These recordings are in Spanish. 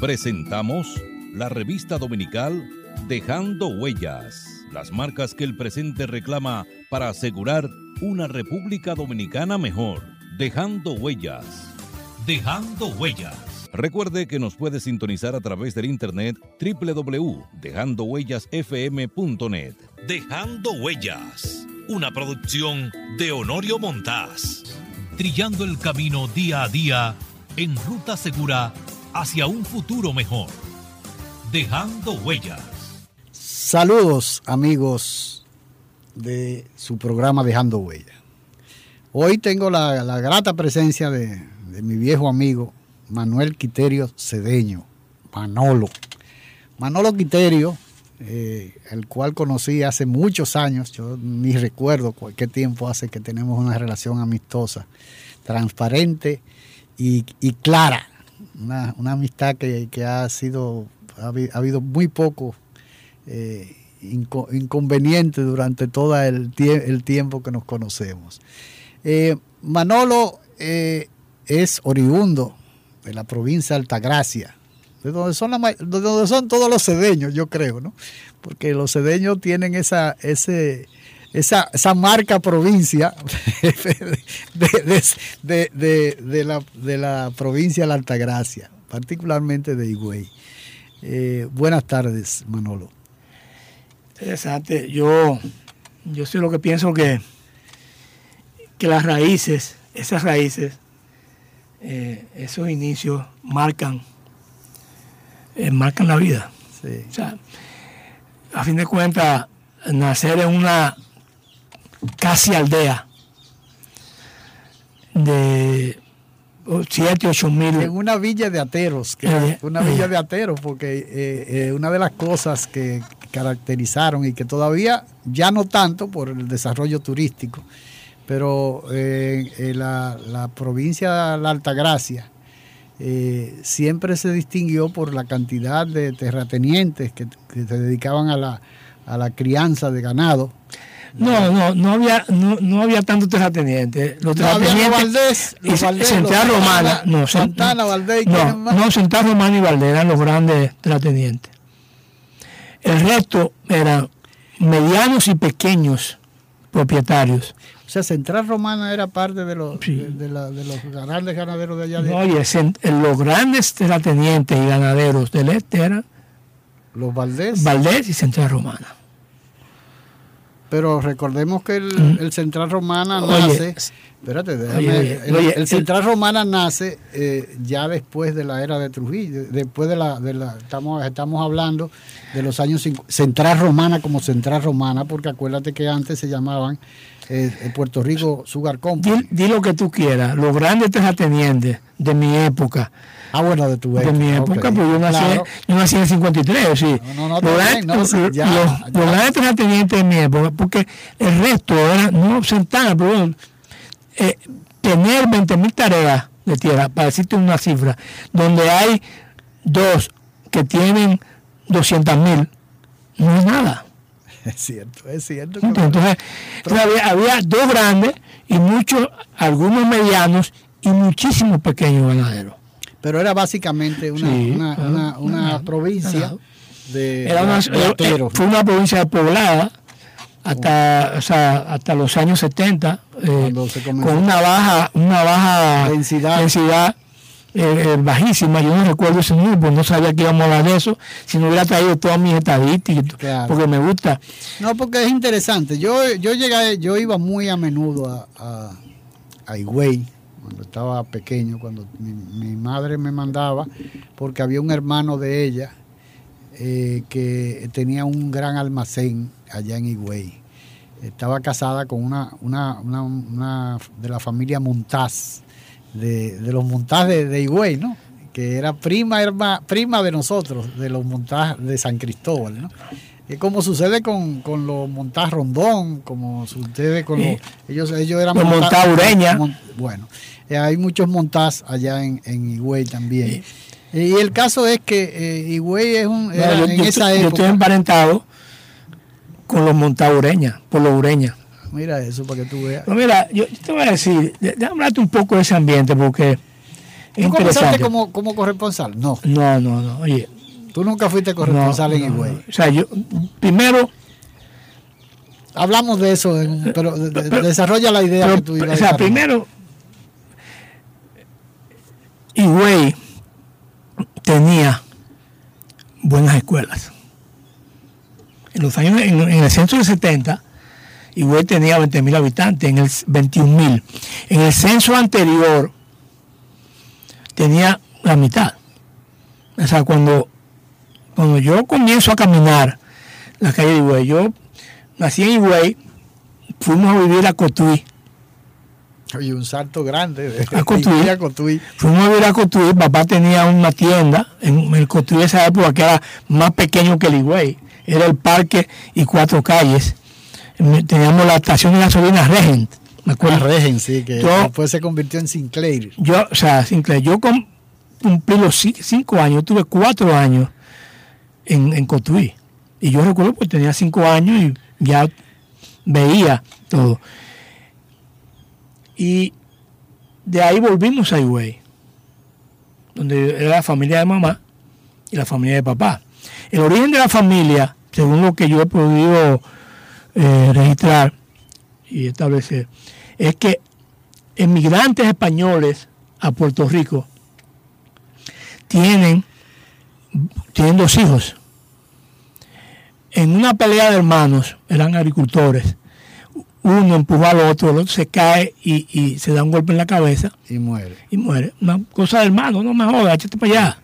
Presentamos la revista dominical Dejando Huellas, las marcas que el presente reclama para asegurar una República Dominicana mejor. Dejando Huellas. Dejando Huellas. Recuerde que nos puede sintonizar a través del internet www.dejandohuellasfm.net. Dejando Huellas, una producción de Honorio Montás. Trillando el camino día a día en ruta segura hacia un futuro mejor. Dejando Huellas. Saludos amigos de su programa Dejando Huellas. Hoy tengo la, grata presencia de, mi viejo amigo Manuel Quiterio Cedeño, Manolo. Manolo Quiterio, eh, el cual conocí hace muchos años, yo ni recuerdo qué tiempo hace que tenemos una relación amistosa, transparente y clara, una, una amistad que, que, ha sido, ha, ha habido muy poco eh, inco, inconveniente durante todo el, tie el, tiempo que nos conocemos. Eh, Manolo eh, es oriundo de la provincia de Altagracia, de donde son, la, de donde son todos los cedeños, yo creo, ¿no? Porque los cedeños tienen esa, ese, esa, esa marca provincia de, de, de, la, de la provincia de la Altagracia, particularmente de Higüey. Eh, buenas tardes, Manolo. Interesante. Yo, yo sé lo que pienso que, que las raíces, esas raíces, eh, esos inicios marcan, eh, marcan la vida. Sí. O sea, a fin de cuentas, nacer en una casi aldea de 7, 8 mil. En una villa de ateros, que eh, una villa de ateros, porque eh, eh, una de las cosas que caracterizaron y que todavía ya no tanto por el desarrollo turístico, pero eh, la, la, provincia de la Altagracia eh, siempre se distinguió por la cantidad de terratenientes que, que se dedicaban a la, a la crianza de ganado. No, no, no había, no, no había tantos terratenientes. Los terratenientes. No, Valdés, y Valdés, Central Romana, no, Santana, Valdés, no, no, Central Romana y Valdés eran los grandes terratenientes. El resto eran medianos y pequeños propietarios. O sea, Central Romana era parte de los, sí. de, de, la, de, los grandes ganaderos de allá. De... No, oye, los grandes terratenientes y ganaderos del este eran los Valdés. Valdés y Central Romana. Pero recordemos que el, mm. el Central Romana nace. Oye, espérate, déjame, oye, el, oye, el, Central Romana nace eh, ya después de la era de Trujillo, después de la, de la estamos, estamos hablando de los años 50, Central Romana como Central Romana, porque acuérdate que antes se llamaban eh, Puerto Rico Sugar Company. Di, di, lo que tú quieras, los grandes terratenientes de mi época. Ah, bueno, de tu época. De mi época, okay. pues yo nací, claro. yo nací en el 53, sí. No, no, no, los, no grandes terratenientes de mi época, porque el resto era, no Santana, pero bueno, eh, tener 20 mil tareas de tierra, para decirte una cifra, donde hay dos que tienen 200 mil, no es nada. Es cierto, es cierto. Entonces, entonces había, había, dos grandes y muchos, algunos medianos y muchísimos pequeños ganaderos. Pero era básicamente una, sí, una, una, una, una provincia de, era una, de Fue una provincia poblada hasta, o sea, hasta los años 70, eh, con una baja, una baja densidad. densidad eh, bajísima, yo no recuerdo ese número, pues no sabía que íbamos a hablar de eso, si no hubiera traído todas mis estadísticas, claro. porque me gusta. No, porque es interesante, yo, yo llegué, yo iba muy a menudo a, a, a Higüey, cuando estaba pequeño, cuando mi, mi, madre me mandaba, porque había un hermano de ella eh, que tenía un gran almacén allá en Higüey. Estaba casada con una, una, una, una de la familia Montaz, de, de los Montaz de, de, Higüey, ¿no? Que era prima, herma, prima de nosotros, de los Montaz de San Cristóbal, ¿no? Es como sucede con, con los Montaz Rondón, como sucede con los... Ellos, ellos eran... Los Montaz Ureña. Mont, bueno, eh, hay muchos Montaz allá en, en Higüey también. Sí. Y el caso es que eh, Higüey es un... Era, no, yo, en yo, esa yo época, estoy emparentado con los Montaz Ureña, por los Ureña. Mira eso para que tú veas. No, mira, yo, yo, te voy a decir, déjame hablarte un poco de ese ambiente porque ¿Tú comenzaste como, como corresponsal? No. No, no, no. Oye. Tú nunca fuiste corresponsal en Higüey. O sea, yo, primero. Hablamos de eso, pero, desarrolla la idea que tú ibas O sea, primero, Higüey tenía buenas escuelas. En los años, en, el censo del 70, Higüey tenía 20.000 habitantes, en el 21.000. En el censo anterior tenía la mitad. O sea, cuando, cuando yo comienzo a caminar la calle de Higüey, yo nací en Higüey, fuimos a vivir a Cotuí Oye, un salto grande de, a Cotuí. Fuimos a vivir a Cotuí. Papá tenía una tienda en el Cotuí de esa época que era más pequeño que el Higüey. Era el parque y cuatro calles. Teníamos la estación de gasolina Regent. Me acuerdo. Ah, Regent, sí, que después se convirtió en Sinclair. Yo, o sea, Sinclair. Yo cumplí los cinco años. Tuve cuatro años en, en Cotuí. Y yo recuerdo que tenía cinco años y ya veía todo. Y de ahí volvimos a Higüey, donde era la familia de mamá y la familia de papá. El origen de la familia, según lo que yo he podido eh, registrar y establecer, es que emigrantes españoles a Puerto Rico tienen, tienen dos hijos. En una pelea de hermanos, eran agricultores, uno empuja al otro, el otro se cae y, se da un golpe en la cabeza. Y muere. Y muere. Una cosa de hermano, no me jodas, échate para allá.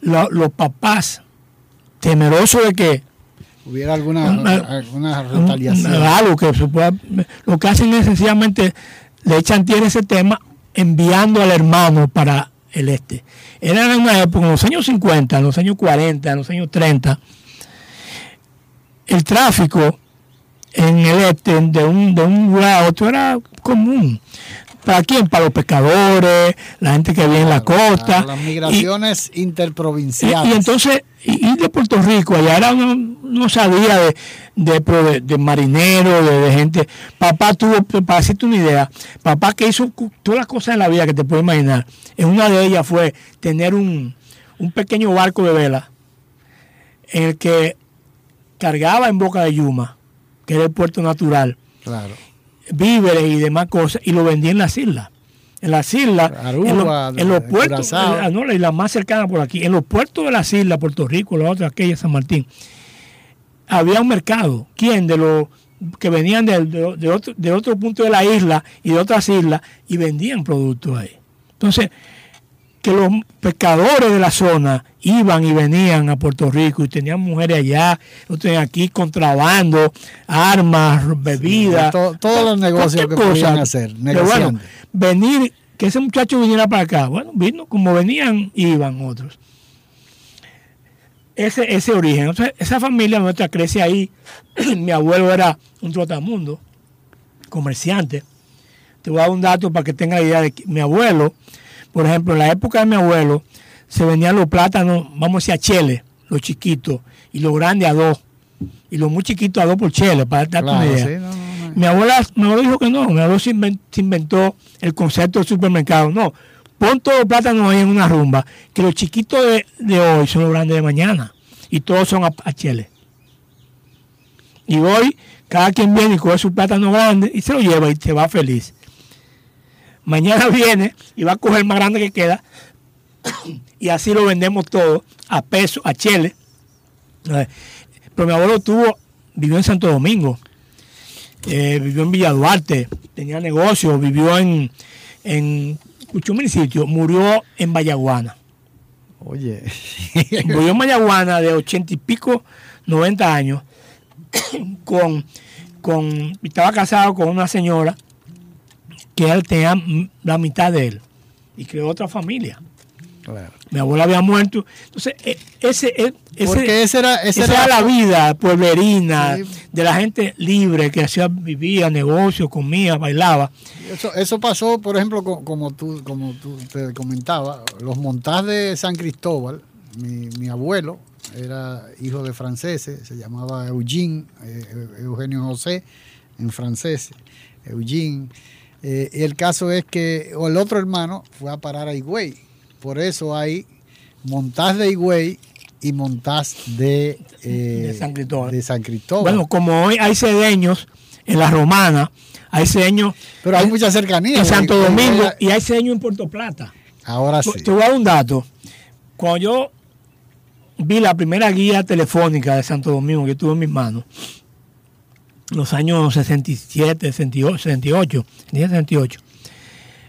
los papás, temerosos de que hubiera alguna, alguna retaliación. Algo que se pueda, lo que hacen es sencillamente le echan tierra ese tema enviando al hermano para el este. Era en una época, en los años 50, en los años 40, en los años 30, el tráfico en el este, de un, de un lugar a otro, era común. ¿Para quién? Para los pescadores, la gente que vive en la costa. las migraciones interprovinciales. Y, entonces, ir de Puerto Rico, allá era no sabía de, de, de, marinero, de, gente. Papá tuvo, para hacerte una idea, papá que hizo todas las cosas en la vida que te puedes imaginar. En una de ellas fue tener un, un pequeño barco de vela en el que cargaba en Boca de Yuma que era el puerto natural, claro. Víveres y demás cosas, y lo vendía en las islas. En las islas, en, los puertos, no, la isla más cercana por aquí, en los puertos de las islas, Puerto Rico, la otra, aquella, San Martín, había un mercado. ¿Quién? De los que venían de, de, otro, de otro punto de la isla y de otras islas y vendían productos ahí. Entonces, que los pescadores de la zona iban y venían a Puerto Rico y tenían mujeres allá, tenían aquí contrabando, armas, bebidas. todos los negocios que podían hacer, bueno, venir, que ese muchacho viniera para acá. Bueno, vino, como venían, iban otros. Ese, ese origen. esa familia nuestra crece ahí. Mi abuelo era un trotamundo, comerciante. Te voy a dar un dato para que tenga idea de que mi abuelo por ejemplo, en la época de mi abuelo se vendían los plátanos, vamos a decir a chele, los chiquitos, y los grandes a dos, y los muy chiquitos a dos por chele, para darte una idea. mi abuela me dijo que no, mi abuelo se inventó, el concepto del supermercado. No, pon todos los plátanos ahí en una rumba, que los chiquitos de, hoy son los grandes de mañana, y todos son a, chele. Y hoy cada quien viene y coge su plátano grande y se lo lleva y se va feliz. Mañana viene y va a coger el más grande que queda y así lo vendemos todo a peso, a chele. Pero mi abuelo tuvo, vivió en Santo Domingo, eh, vivió en Villa Duarte, tenía negocio, vivió en, en mil sitios, murió en Vallaguana. Oye. murió en Vallaguana de ochenta y pico, 90 años, con, con, estaba casado con una señora que él tenía la mitad de él y creó otra familia. Mi abuela había muerto. Entonces, e, ese, e, ese, ese era, esa era, la vida pueblerina de la gente libre que hacía, vivía, negocio, comía, bailaba. Eso, eso pasó, por ejemplo, como, tú, como tú te comentaba, los montajes de San Cristóbal. Mi, mi abuelo era hijo de franceses, se llamaba Eugene, eh, Eugenio José en francés, Eugene Eh, y el caso es que o el otro hermano fue a parar a Higüey. Por eso hay montaz de Higüey y montaz de, eh, De San Cristóbal. de San Cristóbal. Bueno, como hoy hay cedeños en la romana, hay cedeños pero hay mucha cercanía. en Santo En- en- Domingo y hay cedeños en Puerto Plata. Ahora sí. Te voy a dar un dato. Cuando yo vi la primera guía telefónica de Santo Domingo que tuve en mis manos, en los años 67, 68, 68, 68,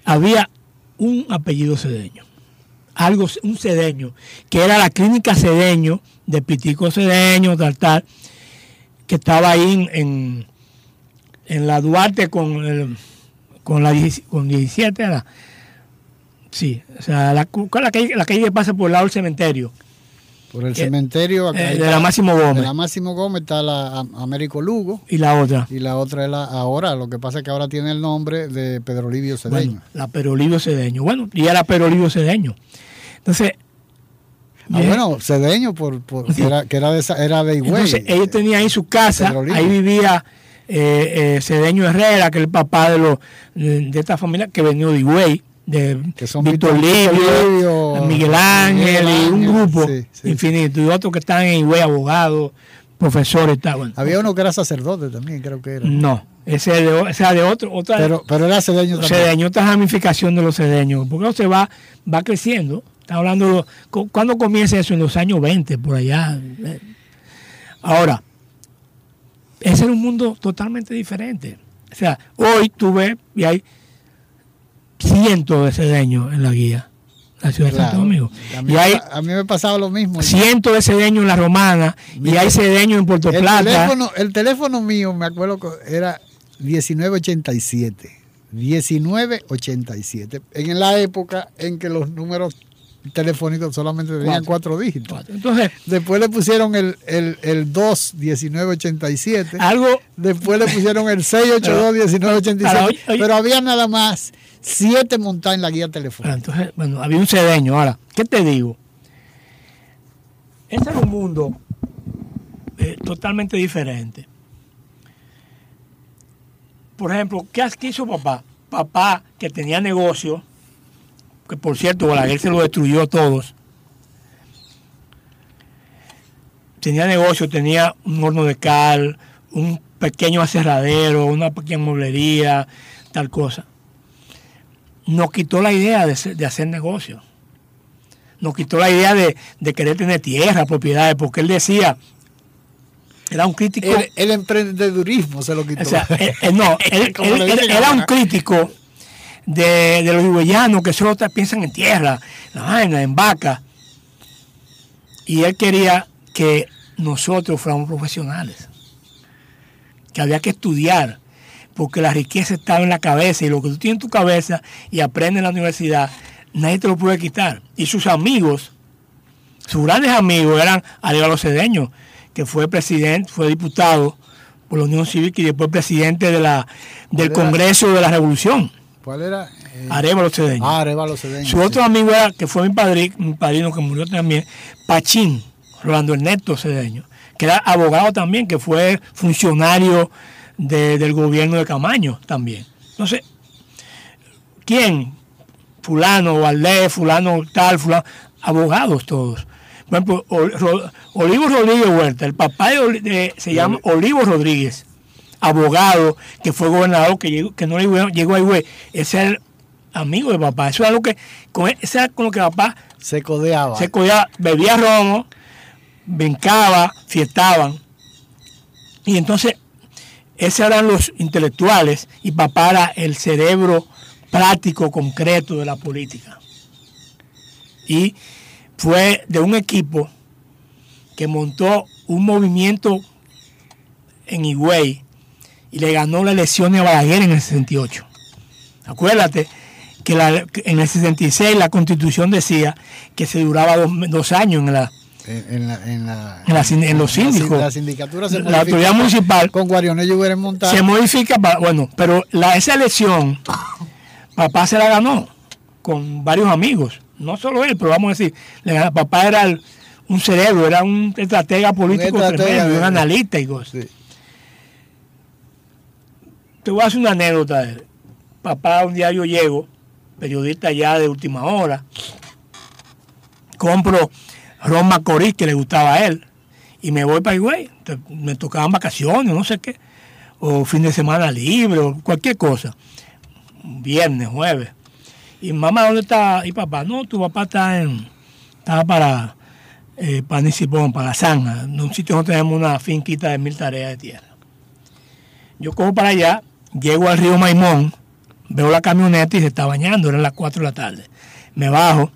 había un apellido cedeño. Algo, un cedeño, que era la clínica cedeño de Pitico Cedeño, tal, tal, que estaba ahí en, en, en la Duarte con, el- con la 10 con 17, era. Sí, o sea, la, ¿cuál es la, calle, la calle que pasa por el lado del cementerio. Por el que- cementerio. acá eh, de la Máximo Gómez. De la Máximo Gómez está la Am- Américo Lugo. Y la otra. Y la otra es la ahora, lo que pasa es que ahora tiene el nombre de Pedro Livio Cedeño. Bueno, la Perolivio Cedeño. Bueno, y era Perolivio Cedeño. Entonces, Ah, bien, bueno, Cedeño, por, por- que, era, que era de, esa- era de Higüey. entonces ellos tenían ahí su casa, Pedro Livio. ahí vivía eh, eh, Cedeño Herrera, que es el papá de los de, de esta familia que venía de Higüey, de Que son Víctor Livio, Miguel Ángel, Miguel y un grupo sí, sí. infinito, y otros que están en Higüey, abogados, profesores. Bueno, Había uno que era sacerdote también, creo que era. no, ese es de, ese es de otro, otra, Pero, pero era Cedeño también. cedeño, otra ramificación de los cedeños, porque se va, va creciendo. Está hablando, ¿cuándo comienza eso? En los años 20, por allá. Ahora, ese era un mundo totalmente diferente. O sea, hoy tú ves y hay cientos de cedeños en la guía, la ciudad de Claro. Santo Domingo. A mí, Y hay a mí me pasaba lo mismo. cientos de cedeños en la romana y hay cedeños en Puerto el Plata. teléfono, el teléfono mío, me acuerdo que era 1987. 1987. En la época en que los números telefónicos solamente tenían Cuatro. cuatro dígitos. Entonces, Después le pusieron el, el, el 2 1987. algo Después le pusieron el 682 1987. Ahora, oye, oye. Pero había nada más siete montadas en la guía telefónica. Entonces, bueno, había un cedeño. Ahora, ¿qué te digo? Ese era un mundo eh, totalmente diferente. Por ejemplo, ¿qué has- qué hizo papá? Papá, que tenía negocio, que por cierto, Balaguer se lo destruyó a todos. Tenía negocio, tenía un horno de cal, un pequeño aserradero, una pequeña mueblería, tal cosa nos quitó la idea de, ser- de hacer negocio. Nos quitó la idea de, de querer tener tierra, propiedades, porque él decía, era un crítico, El, el emprendedurismo se lo quitó. o sea, él- él no, él, era un crítico de, de los higüeyanos que solo piensan en tierra, en vaina, en vaca. Y él quería que nosotros fuéramos profesionales, que había que estudiar, porque la riqueza estaba en la cabeza y lo que tú tienes en tu cabeza y aprendes en la universidad, nadie te lo puede quitar. Y sus amigos, sus grandes amigos eran Aníbal Cedeño, que fue presidente, fue diputado por la Unión Cívica y después presidente de la, del. Congreso de la Revolución, ¿Cuál era? Eh, Arevalo Cedeño. ah, Arevalo Cedeño. Su otro amigo era, que fue mi padrino, mi padrino que murió también, Pachín, Rolando Ernesto Cedeño, que era abogado también, que fue funcionario de- del gobierno de Camaño también. Entonces, ¿quién? Fulano, Valdés, fulano tal, fulano, abogados todos. Por ejemplo, Olivo Rodríguez Huerta, el papá de- se llama Olivo Rodríguez, abogado, que fue gobernador, que, llegó, que no llegó, llegó a Higüey. Ese era el amigo de papá. Eso era lo que, con, ese era con lo que papá Se codeaba. se cogía, bebía romo, brincaba, fiestaban. Y entonces, esos eran los intelectuales y papá era el cerebro práctico, concreto de la política. Y fue de un equipo que montó un movimiento en Higüey y le ganó las elecciones a Balaguer en el 68. Acuérdate que, la- en el 66 la constitución decía que se duraba dos, dos años en la, En, la, en, la, En la en los la síndicos. La, sindicatura se La autoridad municipal Con Guarionello hubieran montado. se modifica para, bueno, pero la, esa elección, papá se la ganó con varios amigos, no solo él, pero vamos a decir, papá era el- un cerebro, era un estratega político estratega tremendo, un analista y cosas. Sí. Te voy a hacer una anécdota de él. papá, un día yo llego, periodista ya de última hora, compro Ron Macorís, que le gustaba a él, y me voy para Higüey. Me tocaban vacaciones, no sé qué, o fin de semana libre, o cualquier cosa. Viernes, jueves. Y mamá, ¿dónde está? Y papá, no, tu papá está en, estaba para eh, Panisipón, para la Zanja, en un sitio donde tenemos una finquita de mil tareas de tierra. Yo cojo para allá, llego al río Maimón, veo la camioneta y se está bañando, eran las 4 de la tarde. Me bajo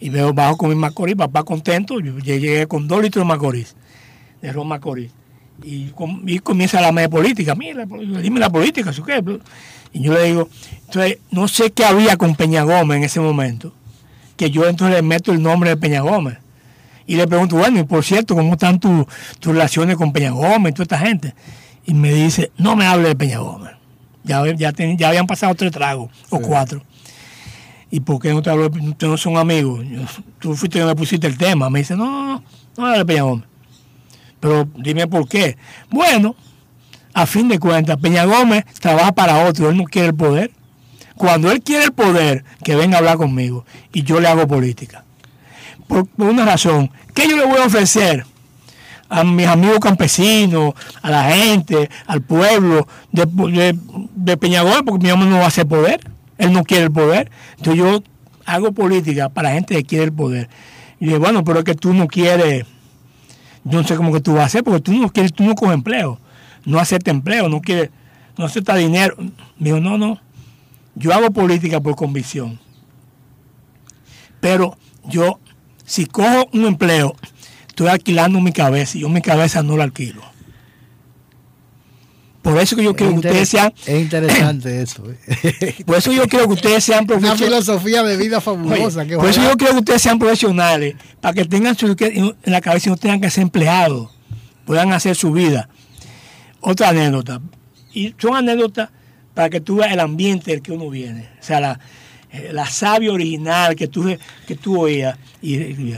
y veo, bajo con mi Macorís, papá contento, yo llegué con dos litros de Macorís, de ron Macorís. Y, y comienza la media política, mira, dime la política, ¿sí qué? Y yo le digo, entonces, no sé qué había con Peña Gómez en ese momento, que yo entonces le meto el nombre de Peña Gómez. Y le pregunto, bueno, y por cierto, ¿cómo están tus relaciones con Peña Gómez y toda esta gente? Y me dice, no me hable de Peña Gómez. Ya, ya, ya habían pasado tres tragos o cuatro. ¿Y por qué no te hablo? Ustedes no son amigos. tú fuiste que me pusiste el tema. Me dice, no, no, no, no hable de Peña Gómez. Pero dime por qué. Bueno, a fin de cuentas, Peña Gómez trabaja para otro, él no quiere el poder. Cuando él quiere el poder, que venga a hablar conmigo y yo le hago política. Por, una razón, ¿qué yo le voy a ofrecer a mis amigos campesinos, a la gente, al pueblo de, de, Peña Gómez? Porque mi hombre no va a hacer poder, él no quiere el poder. Entonces yo hago política para la gente que quiere el poder. Y digo, bueno, pero es que tú no quieres, yo no sé cómo que tú vas a hacer, porque tú no quieres, tú no coges empleo no acepta empleo, no quiere, no acepta dinero. Me dijo, no, no, yo hago política por convicción. Pero yo, si cojo un empleo, estoy alquilando mi cabeza y yo mi cabeza no la alquilo. Por eso que yo quiero que ustedes sean. Es interesante eso. ¿eh? Por eso yo quiero que ustedes sean profesionales. Una filosofía de vida fabulosa. por eso yo quiero que ustedes sean profesionales, para que tengan su, en la cabeza y no tengan que ser empleados, puedan hacer su vida otra anécdota. Y son anécdotas para que tú veas el ambiente del que uno viene. O sea, la, eh, la savia original que tú, que tú oías. Y,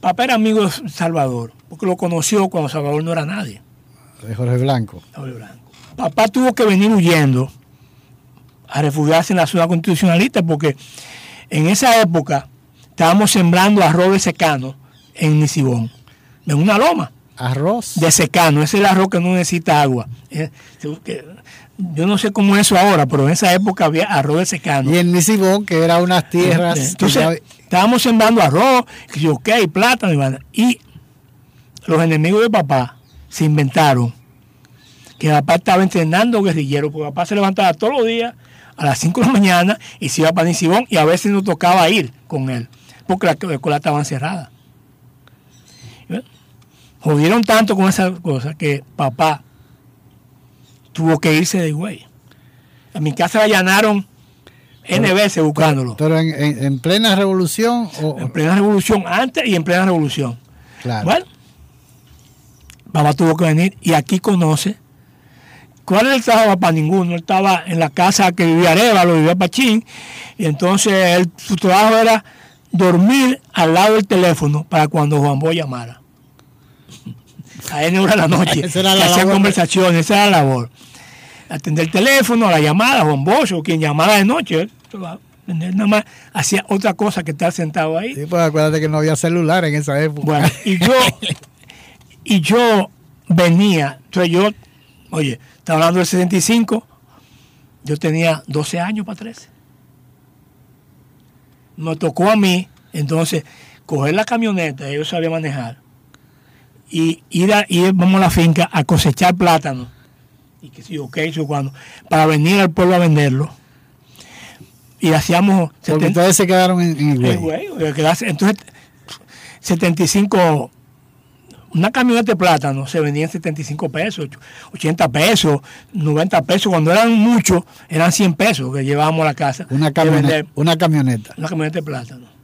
Papá era amigo de Salvador, porque lo conoció cuando Salvador no era nadie. De Jorge Blanco. Jorge Blanco. Papá tuvo que venir huyendo a refugiarse en la ciudad constitucionalista porque en esa época estábamos sembrando arroz de secano en Nisibón, en una loma. Arroz. De secano, ese es el arroz que no necesita agua. Yo no sé cómo es eso ahora, pero en esa época había arroz de secano. Y en Misibón, que era unas tierras. Entonces, estábamos sembrando arroz, y ok, plátano, y los enemigos de papá se inventaron que papá estaba entrenando guerrilleros, porque papá se levantaba todos los días a las 5 de la mañana y se iba para Nisibón y a veces nos tocaba ir con él, porque la escuela estaba cerrada jodieron tanto con esa cosa que papá tuvo que irse de güey. A mi casa la allanaron N veces buscándolo. Pero, en, plena revolución o... En plena revolución, antes y en plena revolución. Claro. Bueno, papá tuvo que venir y aquí conoce. ¿Cuál era el trabajo para ninguno? Él estaba en la casa que vivía lo vivía Pachín, y entonces él, su trabajo era dormir al lado del teléfono para cuando Juan Boy llamara a N hora de la noche. hacían conversaciones, esa era la labor. Atender el teléfono, la llamada, Juan Bosch, quien llamara de noche, nada más hacía otra cosa que estar sentado ahí. Sí, pues acuérdate que no había celular en esa época. Bueno, y yo, y yo venía, entonces yo, oye, estaba hablando del 65, yo tenía 12 años para 13. Me tocó a mí, entonces, coger la camioneta, yo sabía manejar, y ir, a, ir vamos a la finca a cosechar plátano y que sí, ok, cuando, para venir al pueblo a venderlo. Y hacíamos... Porque ustedes se quedaron en, el güey. Entonces, 75, una camioneta de plátano se vendía en 75 pesos, 80 pesos, 90 pesos. Cuando eran muchos, eran 100 pesos que llevábamos a la casa. Una camioneta. Una camioneta. Una camioneta de plátano.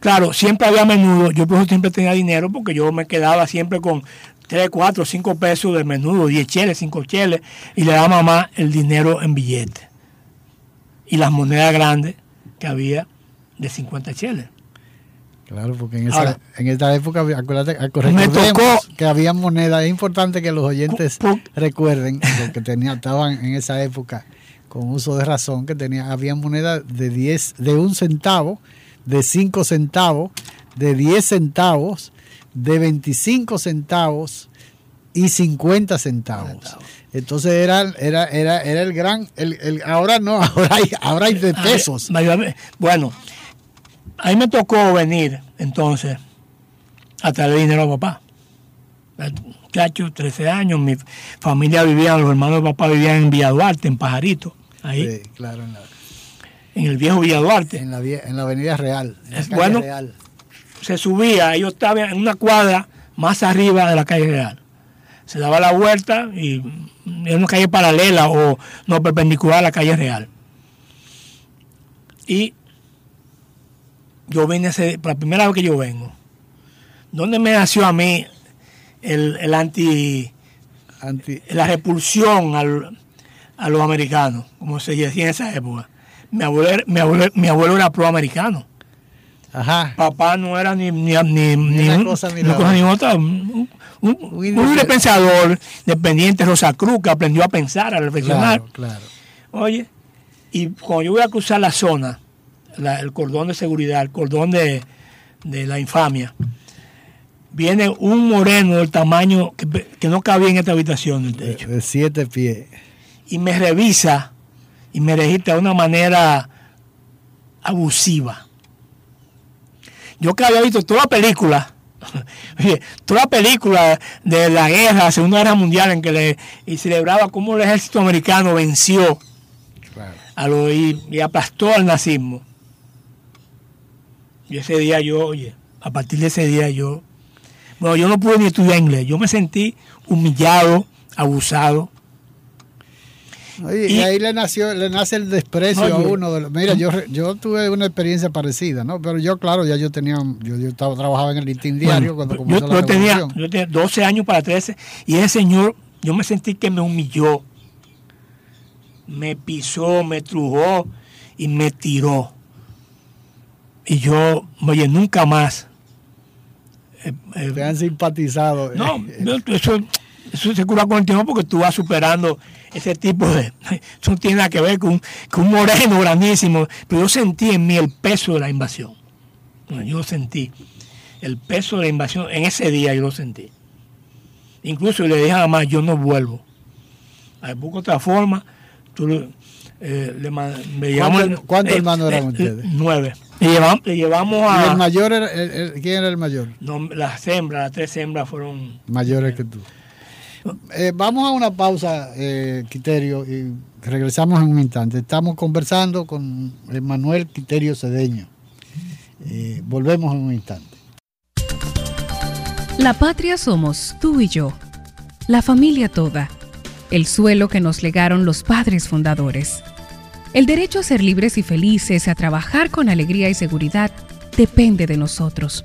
Claro, siempre había menudo, yo por eso siempre tenía dinero porque yo me quedaba siempre con 3, 4, 5 pesos de menudo, 10 cheles, 5 cheles, y le daba a mamá el dinero en billetes. Y las monedas grandes que había de 50 cheles. Claro, porque en esa, en esa época, acuérdate, me tocó, que había monedas. Es importante que los oyentes recuerden, porque tenía, estaban en esa época con uso de razón, que tenía, había monedas de 10, de un centavo, de 5 centavos, de 10 centavos, de 25 centavos y 50 centavos. Entonces era, era, era, era el gran, el, ahora no, ahora hay, ahora hay de pesos. Bueno, a mí me tocó venir entonces a traer dinero a papá. Muchacho, 13 años, mi familia vivía, los hermanos de papá vivían en Villa Duarte, en Pajarito, ahí. Sí, claro, en, el viejo Villa Duarte. En la, en la Avenida Real. bueno, se subía, yo estaba en una cuadra más arriba de la calle Real. Se daba la vuelta y en una calle paralela o no perpendicular a la calle real. Y yo vine ese, por la primera vez que yo vengo. ¿Dónde me nació a mí el, anti, anti, la repulsión a los americanos, como se decía en esa época? Mi abuelo, mi abuelo, mi abuelo era proamericano. Ajá. Papá no era ni, ni, ni, ni, una cosa, ni, otra un, un pensador dependiente, Rosa Cruz, que aprendió a pensar, a reflexionar. Claro, Oye, y cuando yo voy a cruzar la zona, el cordón de seguridad, el cordón de, la infamia, viene un moreno del tamaño que, no cabía en esta habitación del techo. De, siete pies. Y me revisa y me registra de una manera abusiva. Yo que había visto toda la película toda la película de la guerra, Segunda Guerra Mundial, en que le y celebraba cómo el ejército americano venció a lo, y, y, aplastó al nazismo. Y ese día yo, oye, a partir de ese día yo, bueno, yo no pude ni estudiar inglés, yo me sentí humillado, abusado, y, ahí le nació, le nace el desprecio a uno de los. Mira, yo, yo tuve una experiencia parecida, ¿no? Pero yo, claro, ya yo tenía, yo, yo estaba, trabajaba en el listín diario cuando comenzó yo, tenía, yo tenía 12 años para 13 y ese señor, yo me sentí que me humilló, me pisó, me trujó y me tiró. Y yo, oye, nunca más. Eh, eh, Te han simpatizado. No, eso, eso se cura con el tiempo porque tú vas superando ese tipo de... Eso no tiene nada que ver con, un moreno grandísimo, pero yo sentí en mí el peso de la invasión. Yo sentí el peso de la invasión, en ese día yo lo sentí. Incluso le dije a mamá, yo no vuelvo. A busco otra forma, tú eh, le, ¿Cuántos, eh, hermanos eran eh, ustedes? Nueve. Le llevamos, llevamos a... ¿Y el mayor era, quién era el mayor? No, las hembras, las tres hembras fueron... Mayores que tú. Eh, vamos a una pausa, eh, Quiterio, y regresamos en un instante. Estamos conversando con Manuel Quiterio Cedeño. Eh, volvemos en un instante. La patria somos tú y yo, la familia toda, el suelo que nos legaron los padres fundadores. El derecho a ser libres y felices, a trabajar con alegría y seguridad, depende de nosotros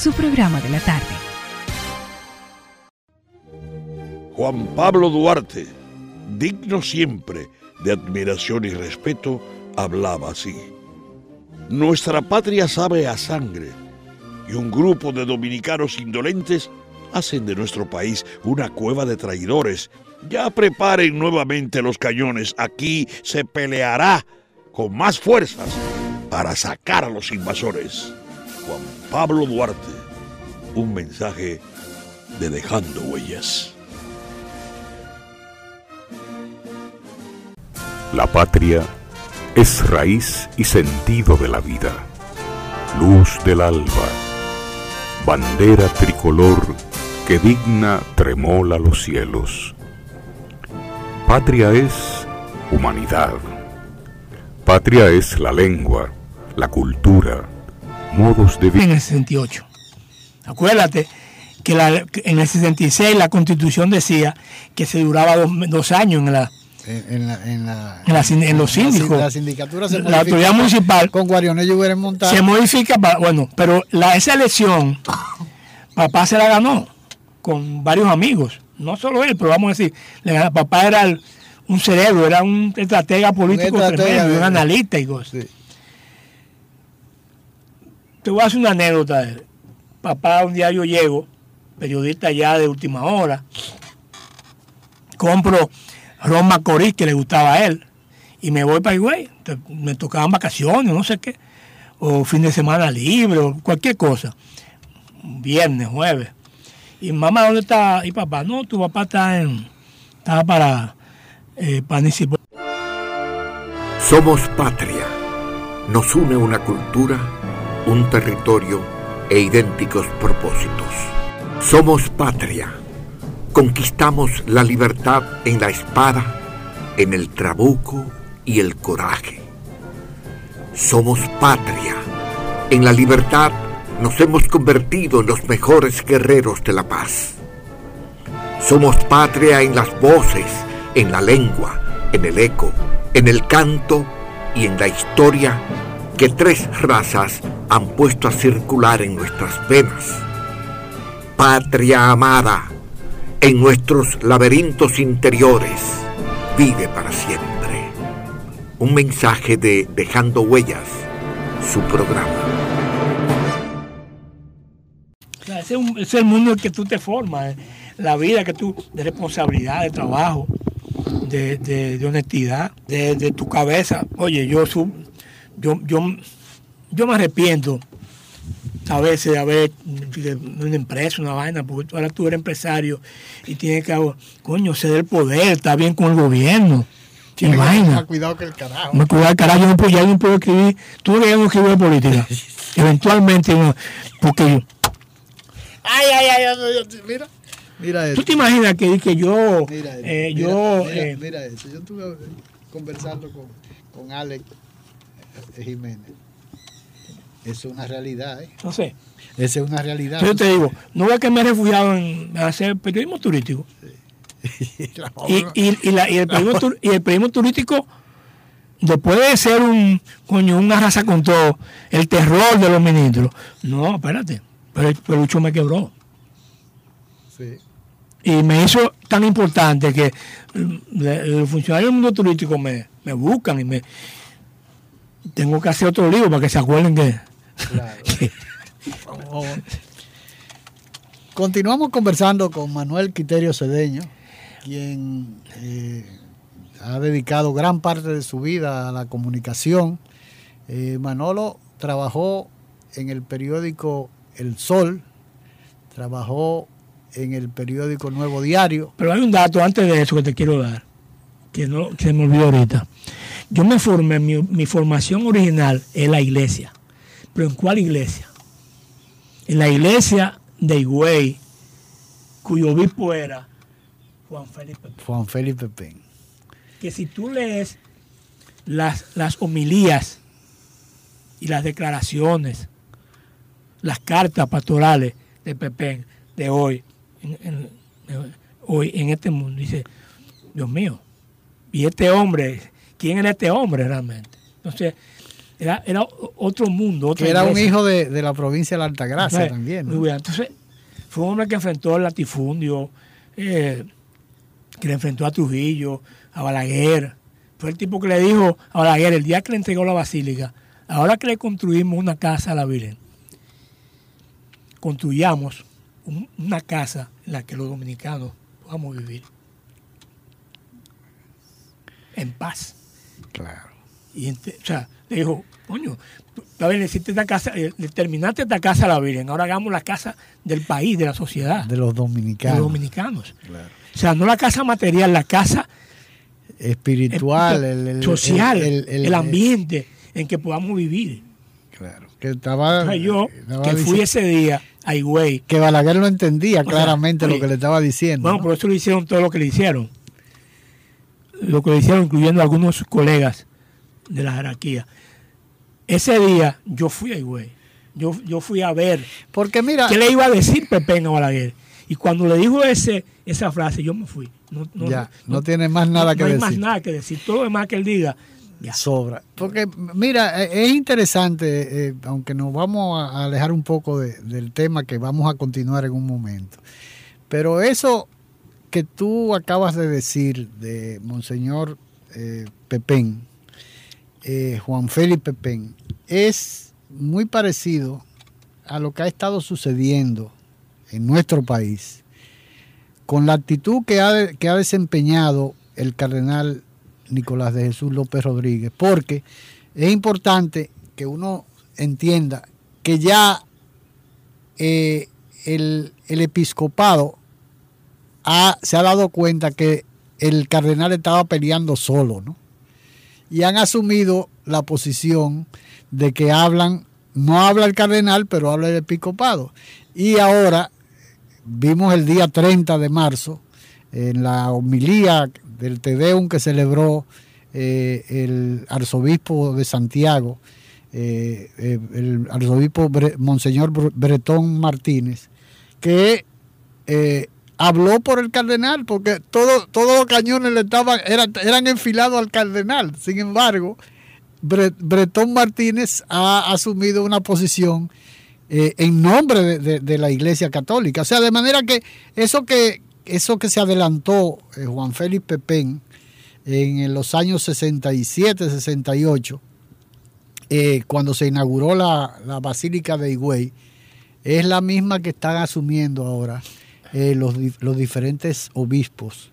su programa de la tarde. Juan Pablo Duarte, digno siempre de admiración y respeto, hablaba así. Nuestra patria sabe a sangre y un grupo de dominicanos indolentes hacen de nuestro país una cueva de traidores. Ya preparen nuevamente los cañones. Aquí se peleará con más fuerzas para sacar a los invasores. Juan Pablo Duarte, un mensaje de Dejando Huellas. La patria es raíz y sentido de la vida, luz del alba, bandera tricolor que digna tremola los cielos. Patria es humanidad. Patria es la lengua, la cultura, modos de vida. En el 68. Acuérdate que en el 66 la constitución decía que se duraba dos, años en la, En, la, en, la, en, la, en, los síndicos. La, sindicatura se La autoridad municipal. Con Guarionello hubieran montado. Se modifica, para, bueno, pero la, esa elección, papá se la ganó con varios amigos. No solo él, pero vamos a decir, papá era el, un cerebro, era un estratega político un, estratega, tremendo, un analista y cosas. Sí. Te voy a hacer una anécdota. Papá, un día yo llego, periodista ya de última hora, compro Roma Macorís, que le gustaba a él, y me voy para Higüey. Me tocaban vacaciones, no sé qué, o fin de semana libre, o cualquier cosa. Viernes, jueves. Y mamá, ¿dónde está? Y papá, no, tu papá está en. Estaba para eh, Somos patria. Nos une una cultura, un territorio e idénticos propósitos. Somos patria. Conquistamos la libertad en la espada, en el trabuco y el coraje. Somos patria. En la libertad nos hemos convertido en los mejores guerreros de la paz. Somos patria en las voces, en la lengua, en el eco, en el canto y en la historia que tres razas han puesto a circular en nuestras venas. Patria amada, en nuestros laberintos interiores, vive para siempre. Un mensaje de Dejando Huellas, su programa. Ese es, el mundo en que tú te formas, eh. la vida que tú, de responsabilidad, de trabajo, de, honestidad, de, tu cabeza. Oye, yo, yo, yo, yo me arrepiento a veces de haber una empresa, una vaina, porque ahora tú eres empresario y tienes que, coño, ceder el poder, está bien con el gobierno. Sin vaina. Cuidado que el carajo. Me cuidado el carajo, yo no puedo, ya no puedo escribir, tú no no escribir política. Eventualmente, porque yo... Ay, ay, ay, mira. Mira ¿Tú te imaginas que, que yo, mira, eh, mira, yo, mira, eh, mira, eso. Yo estuve conversando con, con Alex Jiménez. Eso es una realidad, ¿eh? No sé. Esa es una realidad. Yo te digo, no es que me he refugiado en hacer periodismo turístico. y, y, y, la, y, el periodismo, y el periodismo turístico, después de ser un coño, una raza con todo, el terror de los ministros. No, espérate, pero el pelucho me quebró. Sí. Y me hizo tan importante que los funcionarios del mundo turístico me, me buscan y me tengo que hacer otro libro para que se acuerden que Continuamos conversando con Manuel Quiterio Cedeño, quien eh, ha dedicado gran parte de su vida a la comunicación. Eh, Manolo trabajó en el periódico El Sol, trabajó en el periódico Nuevo Diario. Pero hay un dato antes de eso que te quiero dar, que, no, que se me olvidó ahorita. Yo me formé, mi, mi formación original es la iglesia. ¿Pero en cuál iglesia? En la iglesia de Higüey, cuyo obispo era Juan Felipe Pen. Juan Felipe Pen. Que si tú lees las, las homilías y las declaraciones, las cartas pastorales de Pepén de hoy, hoy en este mundo, dice, Dios mío, y este hombre, ¿quién era este hombre realmente? Entonces, era, era otro mundo. que era un hijo de, la provincia de la Altagracia también. Entonces, fue un hombre que enfrentó el latifundio, eh, que le enfrentó a Trujillo, a Balaguer. Fue el tipo que le dijo a Balaguer el día que le entregó la basílica, ahora que le construimos una casa a la Virgen, construyamos una casa en la que los dominicanos podamos vivir en paz. Claro. Y, o sea, le dijo, coño, a ver, esta casa, eh, terminaste esta casa a la Virgen, ahora hagamos la casa del país, de la sociedad. De los dominicanos. De los dominicanos. O sea, no la casa material, la casa espiritual, el, social, el, ambiente en que podamos vivir. Claro. Que estaba, yo, que fui ese día a Higüey. Que Balaguer no entendía claramente lo que le estaba diciendo. Bueno, por eso le hicieron todo lo que le hicieron. Lo que le hicieron, incluyendo algunos colegas de la jerarquía. Ese día yo fui a Higüey. Yo, yo fui a ver. Porque mira. ¿Qué le iba a decir Pepe a Balaguer? Y cuando le dijo ese, esa frase, yo me fui. No, no, ya, no, tiene más nada que no hay decir. más nada que decir. Todo lo demás que él diga, ya. Sobra. Porque, mira, e- es interesante, eh, aunque nos vamos a alejar un poco de- del tema que vamos a continuar en un momento. Pero eso que tú acabas de decir de Monseñor eh, Pepén, eh, Juan Félix Pepén, es muy parecido a lo que ha estado sucediendo en nuestro país con la actitud que ha, desempeñado el cardenal Nicolás de Jesús López Rodríguez, porque es importante que uno entienda que ya eh, el episcopado se ha dado cuenta que el cardenal estaba peleando solo, ¿no? Y han asumido la posición de que hablan, no habla el cardenal, pero habla el episcopado. Y ahora vimos el día 30 de marzo, en la homilía del Tedeum que celebró eh, el arzobispo de Santiago, eh, eh, el arzobispo Monseñor Bre- Bretón Martínez, que habló por el cardenal, porque todo- todos los cañones le estaban, eran, eran enfilados al cardenal. Sin embargo, Bre- Bretón Martínez ha asumido una posición eh, en nombre de, de- de la Iglesia Católica. O sea, de manera que eso que, eso que se adelantó eh, Juan Félix Pepén en los años 67, 68, eh, cuando se inauguró la, la Basílica de Higüey, es la misma que están asumiendo ahora eh, los, los diferentes obispos.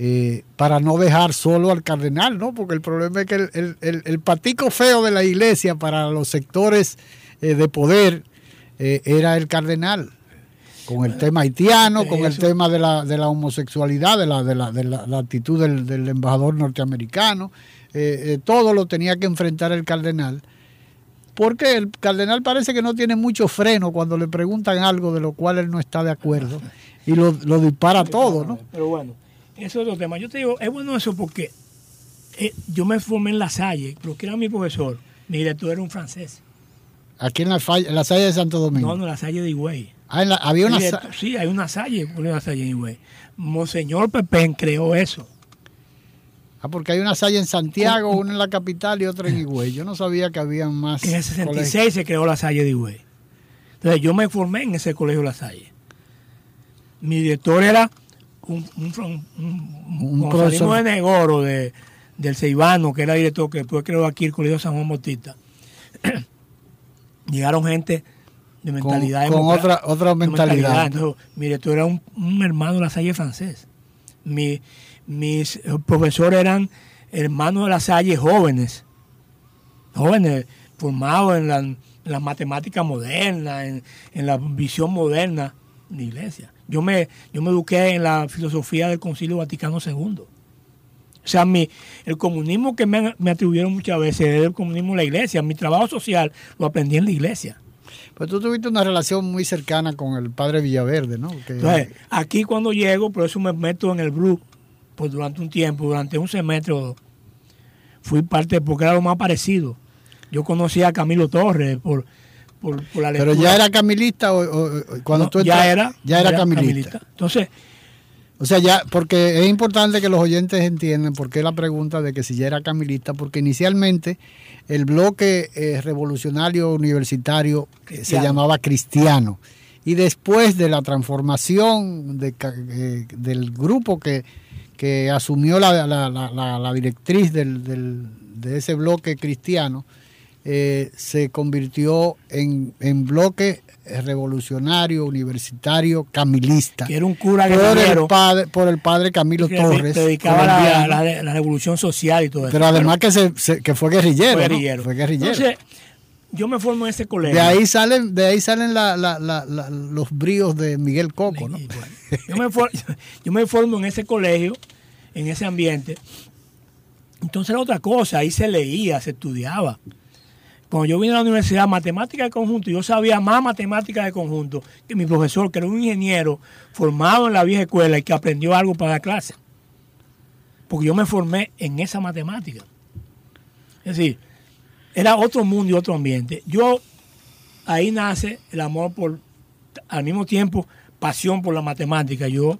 eh, para no dejar solo al cardenal, ¿no? Porque el problema es que el, el- el- el patico feo de la iglesia para los sectores eh, de poder eh, era el cardenal. Con el tema haitiano, con el tema de la, de la homosexualidad, de la, de la, de la- la actitud del, del embajador norteamericano, eh, eh, todo lo tenía que enfrentar el cardenal. Porque el cardenal parece que no tiene mucho freno cuando le preguntan algo de lo cual él no está de acuerdo y lo, lo dispara todo, ¿no? Pero bueno, eso es otro tema. Yo te digo, es bueno eso porque eh, yo me formé en La Salle, pero que era mi profesor, mi director era un francés. Aquí en la, en la Salle de Santo Domingo. No, no, La Salle de Higüey. Ah, en la- había una director- sí, hay una Salle, una Salle en Higüey. Monseñor Pepén creó eso. ah, porque hay una Salle en Santiago, una en la capital y otra en Higüey. Yo no sabía que había más. En el colegios. 66 se creó la Salle de Higüey. Entonces yo me formé en ese colegio La Salle. Mi director era un, un, profesor. de Negoro, de, del Ceibano, que era director, que después creó aquí el Colegio San Juan Bautista. Llegaron gente de Con, mentalidad con democrática, otra, otra de mentalidad. Entonces, mi director era un, hermano de la Salle francés. Mi- mis eh, profesores eran hermanos de la Salle jóvenes, jóvenes formados en la, en la matemática moderna, en, en la visión moderna de iglesia. Yo me, yo me eduqué en la filosofía del Concilio Vaticano II. O sea, mi, el comunismo que me, me atribuyeron muchas veces es el comunismo de la iglesia. Mi trabajo social lo aprendí en la iglesia. Pues tú tuviste una relación muy cercana con el padre Villaverde, ¿no? Que- Entonces, aquí cuando llego, por eso me meto en el BRU, pues durante un tiempo, durante un semestre o dos, fui parte, porque era lo más parecido. Yo conocí a Camilo Torres por, por, por la pero ya era camilista o, cuando No, tú ya era, ya era camilista. Entonces, O sea, ya, porque es importante que los oyentes entiendan por qué la pregunta de que si ya era camilista, porque inicialmente el bloque eh, revolucionario universitario eh, se llamaba cristiano. Y después de la transformación de eh, del grupo que, que asumió la, la- la- la- la directriz del- del- de ese bloque cristiano, eh, se convirtió en, en bloque revolucionario, universitario, camilista que era un cura por el padre, por el padre Camilo que Torres, se dedicaba a la, colombiano, la- la revolución social y todo eso. pero además que, se, se- que fue guerrillero, fue ¿no? guerrillero. Fue guerrillero. Entonces, yo me formo en ese colegio. de ahí salen, de ahí salen la- los bríos de Miguel Coco, ¿no? Bueno, yo, me for- yo me formo en ese colegio, en ese ambiente. Entonces era otra cosa, ahí se leía, se estudiaba. Cuando yo vine a la universidad, matemática de conjunto, yo sabía más matemática de conjunto que mi profesor, que era un ingeniero formado en la vieja escuela y que aprendió algo para la clase. Porque yo me formé en esa matemática. Es decir, era otro mundo y otro ambiente. Yo, ahí nace el amor por, al mismo tiempo, pasión por la matemática. Yo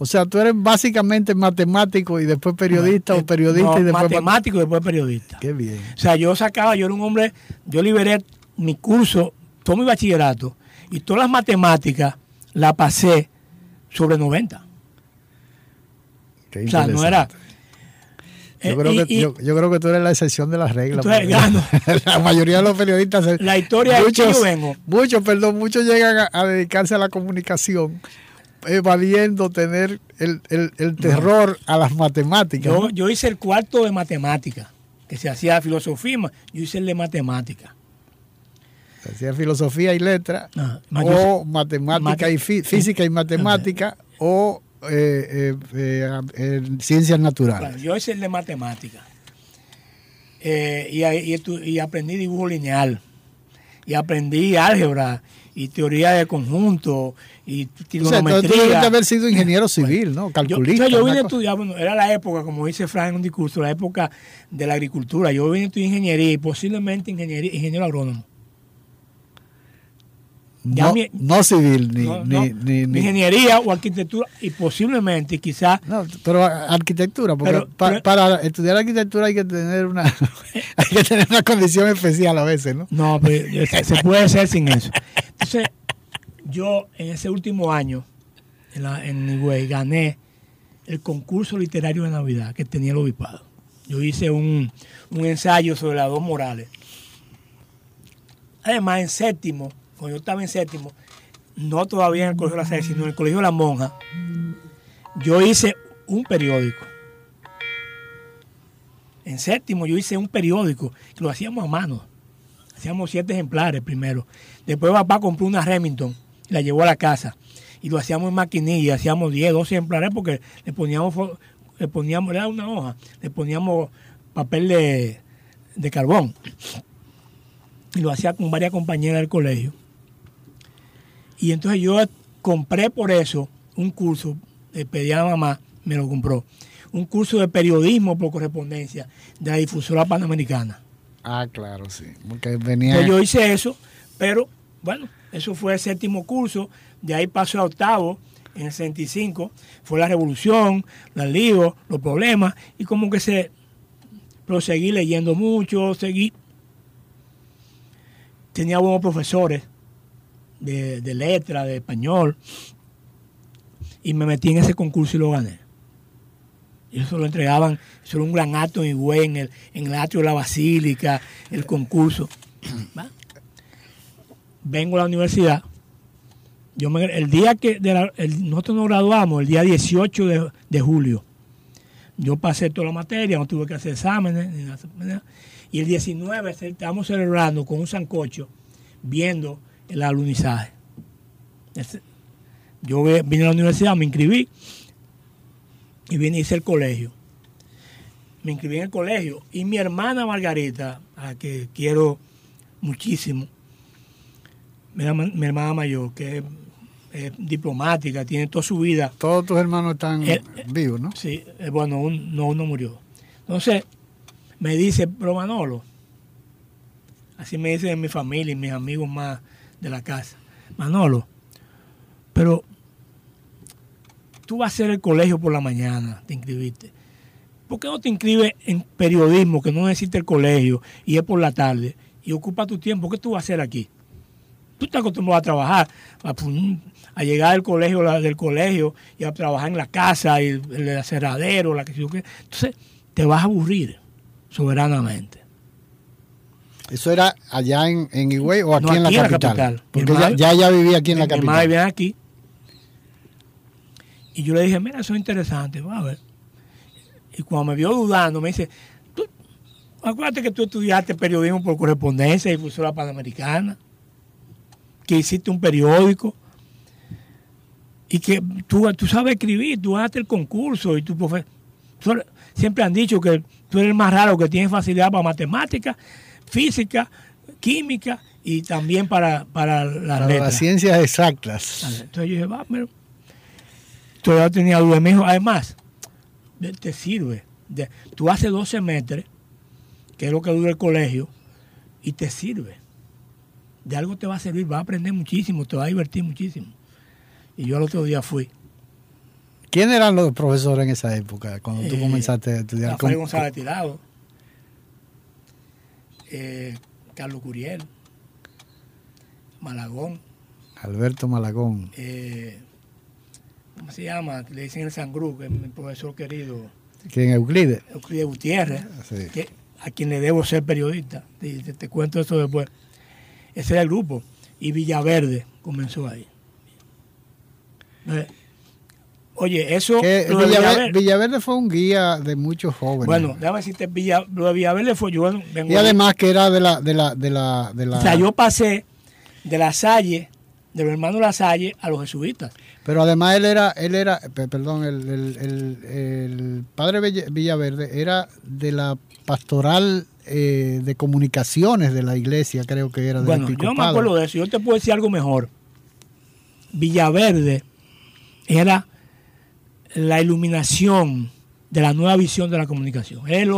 O sea, tú eres básicamente matemático y después periodista no, o periodista no, y después... matemático y después periodista. Qué bien. O sea, yo sacaba, yo era un hombre, yo liberé mi curso, todo mi bachillerato y todas las matemáticas la pasé sobre 90. Qué O sea, no era... Yo Eh, creo, y- que, y yo, yo creo que tú eres la excepción de las reglas. La mayoría de los periodistas... La historia es que yo vengo. Muchos, perdón, muchos llegan a, a dedicarse a la comunicación evadiendo tener el, el- el terror a las matemáticas. yo, ¿no? yo hice el cuarto de matemática, que se hacía filosofía, yo hice el de matemática. Hacía filosofía y letra, Ah, o matemática mate- y fí- física y matemática, o eh, eh, eh, ciencias naturales. Bueno, yo hice el de matemática. Y, y estu- y aprendí dibujo lineal. Y aprendí álgebra y teoría de conjunto y O sea, trigonometría. haber sido ingeniero civil, ¿no? Yo, Calculista. o sea, yo una vine a estudiar, bueno, era la época, como dice Frank en un discurso, la época de la agricultura. Yo vine a estudiar ingeniería y posiblemente ingeniería, ingeniero agrónomo. No, mi- no civil, ni, No, ni, no, ni- ni- Ingeniería o arquitectura y posiblemente quizás No, pero arquitectura, porque Pero- pa- pero- para estudiar arquitectura hay que tener una hay que tener una condición especial a veces, ¿no? No, pero se se puede hacer sin eso. Entonces, yo en ese último año, en, la, en Higüey, gané el concurso literario de Navidad que tenía el obispado. Yo hice un, un ensayo sobre las dos morales. Además, en séptimo, cuando yo estaba en séptimo, no todavía en el Colegio de la Salle, sino en el Colegio de la Monja, yo hice un periódico. En séptimo yo hice un periódico que lo hacíamos a mano. Hacíamos siete ejemplares primero. Después papá compró una Remington y la llevó a la casa. Y lo hacíamos en maquinilla, hacíamos 10, 12 ejemplares porque le poníamos, le poníamos, era una hoja, le poníamos papel de, de carbón. Y lo hacía con varias compañeras del colegio. Y entonces yo compré por eso un curso, le pedí a la mamá, me lo compró, un curso de periodismo por correspondencia de la difusora panamericana. Ah, claro, sí, porque venía yo hice eso, pero bueno, eso fue el séptimo curso, de ahí pasó a octavo, en el 65, fue la revolución, los líos, los problemas, y como que se, pero seguí leyendo mucho, seguí, tenía buenos profesores de, letra, de español, y me metí en ese concurso y lo gané. Y eso lo entregaban, eso era un gran acto en Higüey, en el, en el atrio de la Basílica, el concurso. ¿va? Vengo a la universidad. Yo me- el día que de la- el- nosotros nos graduamos, el día 18 de, de julio, yo pasé toda la materia, no tuve que hacer exámenes. ni nada. y el 19 ce- estamos celebrando con un sancocho, viendo el alunizaje. Yo vine a la universidad, me inscribí y vine y hice el colegio. Me inscribí en el colegio y mi hermana Margarita, a la que quiero muchísimo, mi, herma- mi hermana mayor, que es, es diplomática, tiene toda su vida. todos tus hermanos están El- vivos, ¿no? Sí, eh, bueno, un- no, uno murió. Entonces, me dice, pero Manolo, así me dicen mi familia y mis amigos más de la casa, Manolo, pero tú vas a hacer el colegio por la mañana, te inscribiste. ¿Por qué no te inscribes en periodismo, que no necesita el colegio, y es por la tarde, y ocupa tu tiempo? ¿Qué tú vas a hacer aquí? Tú estás acostumbrado a trabajar, a, llegar del colegio, del colegio y a trabajar en la casa, y el, el aserradero, la que. Entonces, te vas a aburrir soberanamente. ¿Eso era allá en, en Higüey o aquí, No, en, la aquí capital? capital. Mi Porque ya, ya vivía aquí en la Mi capital. vivía aquí. Y yo le dije, mira, eso es interesante, va a ver. Y cuando me vio dudando, me dice, tú, acuérdate que tú estudiaste periodismo por correspondencia y difusora panamericana, que hiciste un periódico y que tú, tú sabes escribir, tú haces el concurso y tu profe- tú eres- siempre han dicho que tú eres el más raro que tiene facilidad para matemáticas, física, química y también para, para las Para letras. las ciencias exactas. Entonces yo dije, va, pero todavía tenía duda. Me dijo, además, de- te sirve. De- tú haces dos semestres, que es lo que dura el colegio, y te sirve. De algo te va a servir, vas a aprender muchísimo, te va a divertir muchísimo. Y yo el otro día fui. ¿Quién eran los profesores en esa época, cuando tú Eh, comenzaste a estudiar? Rafael González Tirado, eh, Carlos Curiel, Malagón, Alberto Malagón. eh, ¿cómo se llama? Le dicen el Sangrú, que es mi profesor querido, ¿Quién? Euclides. Euclides Gutiérrez, Sí. que, a quien le debo ser periodista. Te, te- te cuento eso después. Ese era el grupo. Y Villaverde comenzó ahí. Eh, Oye, eso... De Villaverde, Villaverde- Villaverde fue un guía de muchos jóvenes. bueno, déjame decirte, Villa, lo de Villaverde fue yo. vengo y además que era de la de la de la de la O sea, yo pasé de la Salle, de los hermanos La Salle, a los jesuitas. pero además él era él era pe- perdón el, el- el- el padre Villa- Villaverde era de la pastoral eh, de comunicaciones de la iglesia creo que era del Bueno, yo no me acuerdo de eso. Yo te puedo decir algo mejor. Villaverde era la iluminación de la nueva visión de la comunicación. Él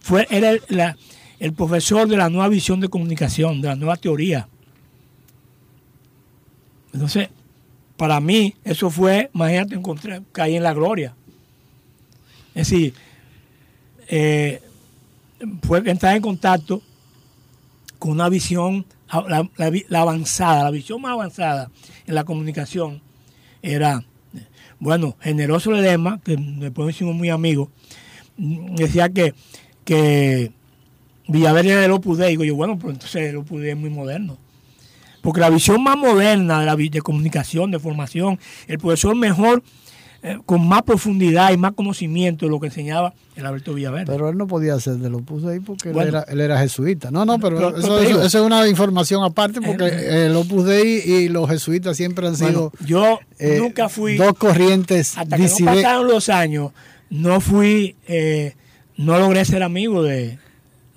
fue, era el, profesor de la nueva visión de comunicación, de la nueva teoría. Entonces, para mí, eso fue, imagínate, encontré, caí en la gloria. Es decir, eh, fue entrar en contacto con una visión, la, la vi- la avanzada, la visión más avanzada en la comunicación era, bueno, Generoso Ledema, que después hicimos muy amigos, decía que, que Villaverde era el Opus. Digo yo, bueno, pues entonces el Opus es muy moderno. Porque la visión más moderna de, la, de comunicación, de formación, el profesor mejor, eh, con más profundidad y más conocimiento de lo que enseñaba el Alberto Villaverde. pero él no podía de lo puso ahí porque él, era, él era jesuita. No, no, pero, Pero- eso, es una información aparte porque Eh, el Opus Dei y los jesuitas siempre han sido Bueno, yo eh, nunca fui... dos corrientes hasta que no disiden- pasaron los años, no fui, eh, no logré ser amigo de,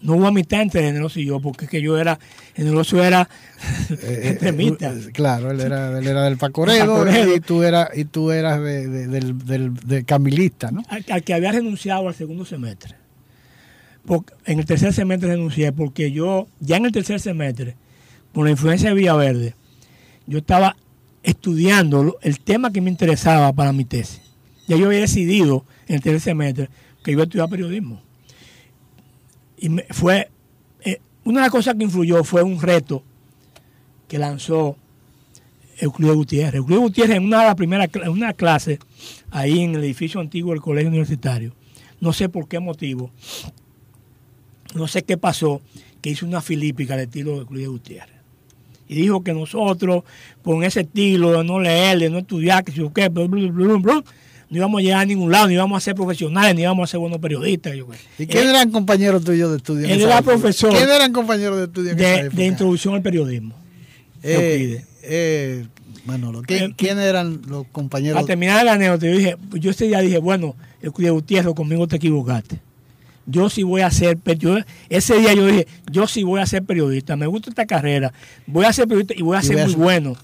no hubo amistad entre Generoso y yo, porque es que yo era, Generoso era Eh, extremista. eh, claro, él era, él era del Pacoredo, Pacoredo. y tú eras y tú eras de- de- del, del- de camilista, ¿no? al, al que había renunciado al segundo semestre. Porque en el tercer semestre renuncié, porque yo, ya en el tercer semestre, por la influencia de Villaverde, yo estaba estudiando el tema que me interesaba para mi tesis. Ya yo había decidido en el tercer semestre que iba a estudiar periodismo. Y me- fue, eh, una de las cosas que influyó fue un reto que lanzó Euclides Gutiérrez. Euclides Gutiérrez en una de las primeras una clase ahí en el edificio antiguo del colegio universitario, no sé por qué motivo, no sé qué pasó, que hizo una filípica al estilo de Euclides Gutiérrez. Y dijo que nosotros, con ese estilo de no leer, de no estudiar, que si o qué, blu, blu, blu, blu, no íbamos a llegar a ningún lado, ni íbamos a ser profesionales, ni íbamos a ser buenos periodistas. yo qué. ¿Y quién Eh, eran compañeros tuyos de estudio? en él era profesor ¿Quién eran compañeros de estudio en esa de, época? de introducción al periodismo. Eh, eh, Manolo, ¿quién, Eh, quién eran los compañeros? Para terminar la anécdota, yo dije, yo ese día dije, bueno, Euclides Gutiérrez, conmigo te equivocaste. Yo sí voy a ser, yo- ese día yo dije, yo sí voy a ser periodista, me gusta esta carrera, voy a ser periodista y voy a Y ser voy a muy ser- bueno.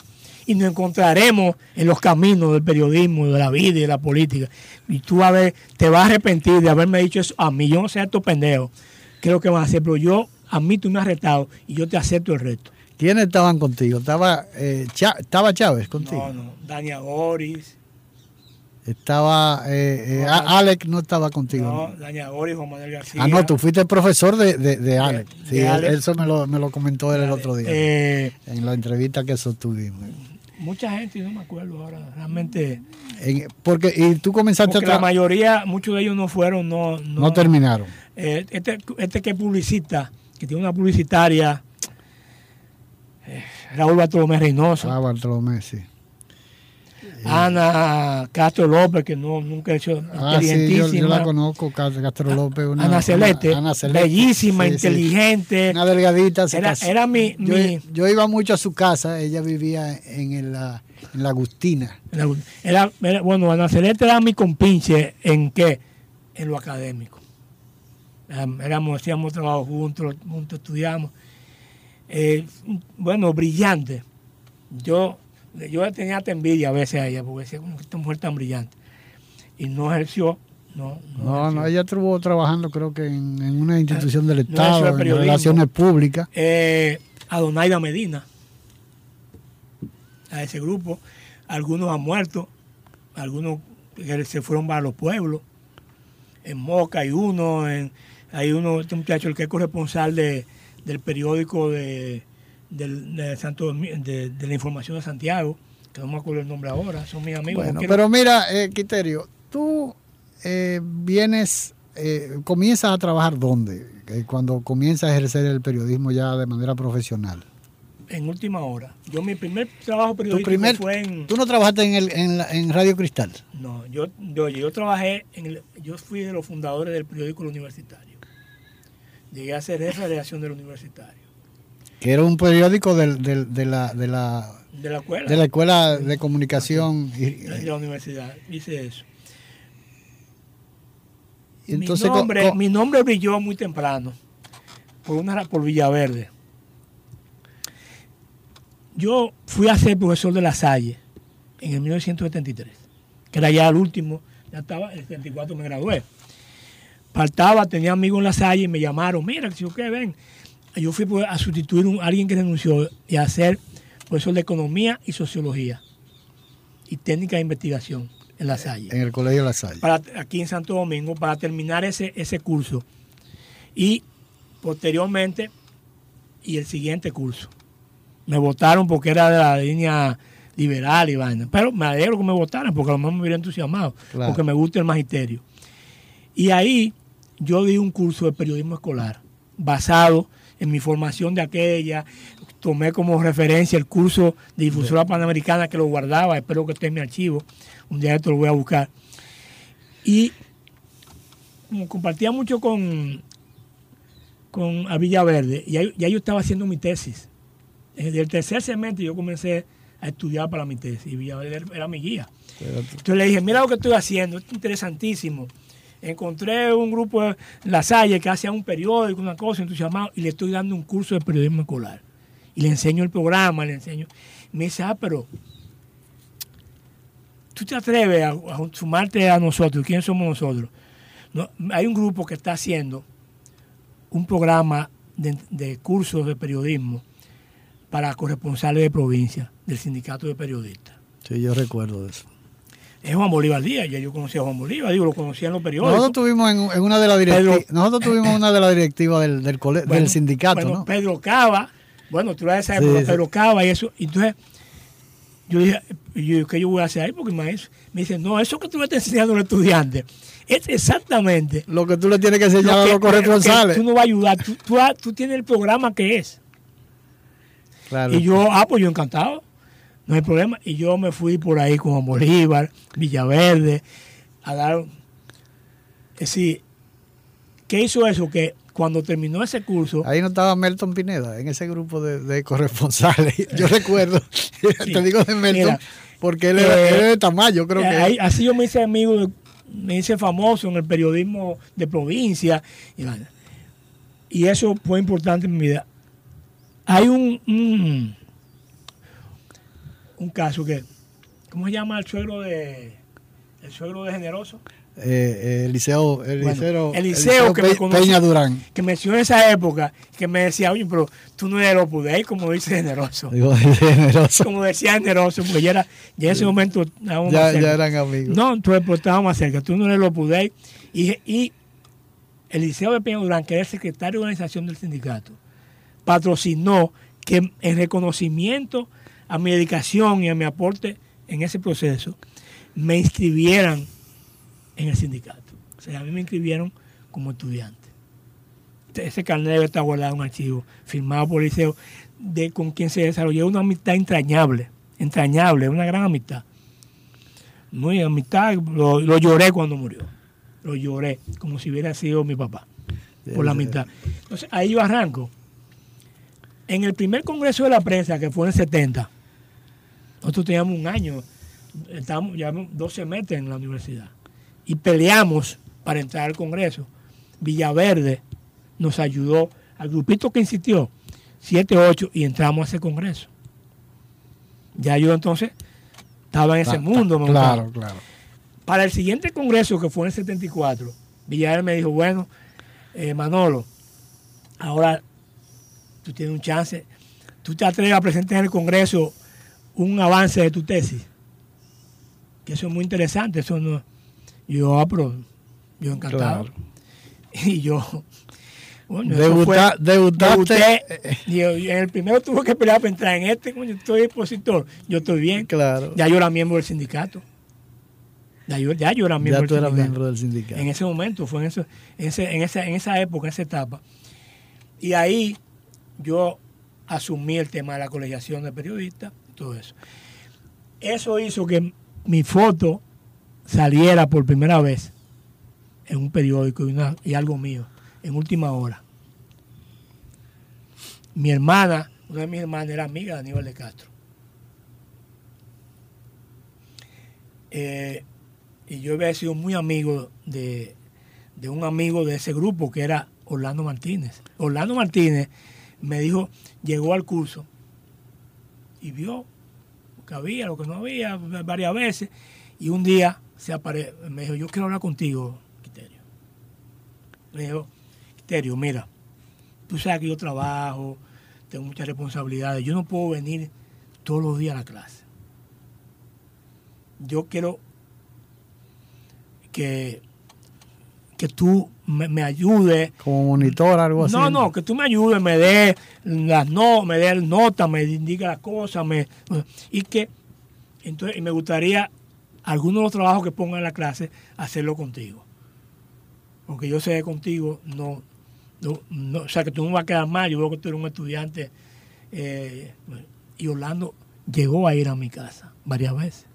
Y nos encontraremos en los caminos del periodismo, de la vida y de la política. Y tú a ver, te vas a arrepentir de haberme dicho eso a mí. Yo no sé a estos pendejos qué es lo que van a hacer, pero yo, a mí tú me has retado y yo te acepto el reto. ¿Quiénes estaban contigo? Estaba, eh, Chá- estaba Chávez contigo. No, no, Dania Boris, Estaba eh, eh, Alex no estaba contigo. no, ¿no? Dania Boris, Juan Manuel García. Ah, no, tú fuiste profesor de, de, de Alex. Sí, de él- Alex. eso me lo, me lo comentó él el otro día. Eh, en la entrevista que sostuvimos. Mucha gente, no me acuerdo ahora, realmente. En- porque, y tú comenzaste Porque a la mayoría, muchos de ellos no fueron, no. No, no terminaron. Eh, este, este que publicita, que tiene una publicitaria, eh, Raúl Bartolomé Reynoso, Ah, Bartolomé, sí. Ana Castro López, que no nunca ha hecho Ah, sí, yo, la conozco, Cas- Castro López. Una, Ana Celeste, una- Ana Celeste, bellísima, sí, sí. inteligente. Una delgadita. se Era- casó. era mi- Yo, mi- yo iba mucho a su casa, ella vivía en, el- la, en la Agustina. Era, era- bueno, Ana Celeste era mi compinche en qué? En lo académico. Éramos, hacíamos trabajo juntos, juntos estudiamos. Eh, bueno, brillante. Yo, yo tenía hasta envidia a veces a ella, porque decía, como que esta mujer tan brillante. Y no ejerció, no. No, no, ejerció. ella estuvo trabajando creo que en, en una institución del no, Estado, es en relaciones públicas. Eh, Adonaida Medina. a ese grupo. Algunos han muerto, algunos que se fueron para los pueblos. En Moca hay uno, en, hay uno, este muchacho, el que es corresponsal de, del periódico de, del- de Santo de, de la información de Santiago, que no me acuerdo el nombre ahora, son mis amigos. Bueno, pero mira, eh, Quiterio, tú eh, vienes, eh, comienzas a trabajar dónde? Eh, cuando comienzas a ejercer el periodismo ya de manera profesional. en última hora. Yo mi primer trabajo periodístico primer, fue en... tú no trabajaste en, el, en, la- en Radio Cristal. No, yo, yo, yo trabajé, en el- yo fui de los fundadores del periódico El Universitario. Llegué a ser jefe de redacción del Universitario. Que era un periódico de, la, de, la, De la escuela. de la Escuela de Comunicación. Y, de la universidad. Hice eso. entonces, mi, nombre, mi nombre brilló muy temprano por, una, por Villaverde. Yo fui a ser profesor de La Salle en el 1973, que era ya el último, ya estaba, en el 74 me gradué. Faltaba, tenía amigos en La Salle y me llamaron, mira, si yo qué ven. Yo fui a sustituir a alguien que renunció y a ser profesor de Economía y Sociología y Técnica de Investigación en La Salle en el Colegio La Salle. para, aquí en Santo Domingo para terminar ese, ese curso. Y posteriormente, y el siguiente curso. Me votaron porque era de la línea liberal y vaina. Pero me alegro que me votaran porque a lo mejor me hubiera entusiasmado. Claro. Porque me gusta el magisterio. Y ahí yo di un curso de periodismo escolar basado en mi formación de aquella. Tomé como referencia el curso de difusora panamericana que lo guardaba. Espero que esté en mi archivo. Un día esto lo voy a buscar. Y como compartía mucho con, con a Villaverde, y ahí- ya yo estaba haciendo mi tesis. Desde el tercer semestre yo comencé a estudiar para mi tesis y Villaverde era mi guía. Entonces le dije, mira lo que estoy haciendo, esto es interesantísimo. Encontré un grupo de La Salle que hacía un periódico, una cosa, entusiasmado, y le estoy dando un curso de periodismo escolar. Y le enseño el programa, le enseño. Me dice, ah, pero tú te atreves a, sumarte a nosotros. ¿Quiénes somos nosotros? No, hay un grupo que está haciendo un programa de, de cursos de periodismo para corresponsales de provincia del sindicato de periodistas. Sí, yo recuerdo eso. Es Juan Bolívar Díaz, ya yo conocía a Juan Bolívar, digo, lo conocía en los periódicos. Nosotros tuvimos en, en una de las directivas, nosotros tuvimos una de las directivas del, del, cole- Bueno, del sindicato, bueno, ¿no? Pedro Cava, bueno, tú de esa Sí, época, sí. Pedro Cava y eso. Entonces, yo dije, yo, ¿qué yo voy a hacer ahí? Porque me, dice- me dice, no, eso que tú me estás enseñando a los estudiantes es exactamente Lo que tú le tienes que enseñar a lo los corresponsales. tú no vas a ayudar, tú, tú, tienes el programa que es. Claro. Y yo, ah, pues yo encantado, no hay problema. Y yo me fui por ahí con Bolívar, Villaverde, a dar. Es decir, ¿qué hizo eso? Que cuando terminó ese curso, Ahí no estaba Melton Pineda, en ese grupo de, de corresponsales. Yo recuerdo, te digo de Melton, porque él era, eh, él era de Tamayo, creo que. ahí- así yo me hice amigo, de- me hice famoso en el periodismo de provincia. Y, eso fue importante en mi vida. Hay un, un, un caso que, ¿cómo se llama el suegro de, el suegro de Generoso? Eh, eh, Eliseo, Eliseo, Bueno, Eliseo, que me. Peña Durán. Que mencionó esa época, que me decía, oye, pero tú no eres Opus Dei, como dice Generoso. Digo, generoso. Como decía Generoso, porque ya, era, ya en ese momento estábamos más Ya, cerca. ya eran amigos. No, tú pero estábamos más cerca, tú no eres Opus Dei. Y, y Eliseo de Peña Durán, que era el secretario de organización del sindicato, patrocinó que en reconocimiento a mi dedicación y a mi aporte en ese proceso, me inscribieran en el sindicato. O sea, a mí me inscribieron como estudiante. Ese carnet debe estar guardado en un archivo, firmado por Eliseo, de con quien se desarrolló una amistad entrañable, entrañable, una gran amistad. Muy amistad, lo, lo lloré cuando murió. Lo lloré, como si hubiera sido mi papá, por la amistad. Entonces, ahí yo arranco. En el primer congreso de la prensa, que fue en el 70, nosotros teníamos un año, estábamos ya dos semestres en la universidad, y peleamos para entrar al congreso. Villaverde nos ayudó, al grupito que insistió, 7, 8, y entramos a ese congreso. Ya yo entonces estaba en ese mundo. Claro, claro. Para el siguiente congreso, que fue en el 74, Villaverde me dijo, bueno, eh, Manolo, ahora tú tienes un chance, tú te atreves a presentar en el congreso un avance de tu tesis. Que eso es muy interesante. Eso no, yo, ah, pero yo encantado. Claro. Y yo, bueno, Debuta- fue- debutaste- debuté, yo- en el primero tuve que pelear para entrar en este, coño, estoy expositor, yo estoy bien. Claro. Ya yo era miembro del sindicato. Ya yo, ya yo era miembro Ya del tú eras sindicato. miembro del sindicato. En ese momento, fue en, eso, en, ese- en esa, en esa época, en esa etapa. Y ahí yo asumí el tema de la colegiación de periodistas, todo eso. Eso hizo que mi foto saliera por primera vez en un periódico y, algo mío, en última hora. Mi hermana, una de mis hermanas era amiga de Aníbal de Castro. Eh, y yo había sido muy amigo de, de un amigo de ese grupo que era Orlando Martínez. Orlando Martínez me dijo, llegó al curso y vio lo que había, lo que no había, varias veces. Y un día se apare me dijo, yo quiero hablar contigo, Quiterio. Me dijo, Quiterio, mira, tú sabes que yo trabajo, tengo muchas responsabilidades, yo no puedo venir todos los días a la clase. Yo quiero que, que tú me, me ayudes Como monitor, algo así. no, no, que tú me ayudes, me des las no, me des notas, me indique las cosas, me, y que entonces y me gustaría algunos de los trabajos que ponga en la clase hacerlo contigo. Porque yo sé que contigo no, no, no- o sea que tú no vas a quedar mal, yo veo que tú eres un estudiante eh, y Orlando llegó a ir a mi casa varias veces.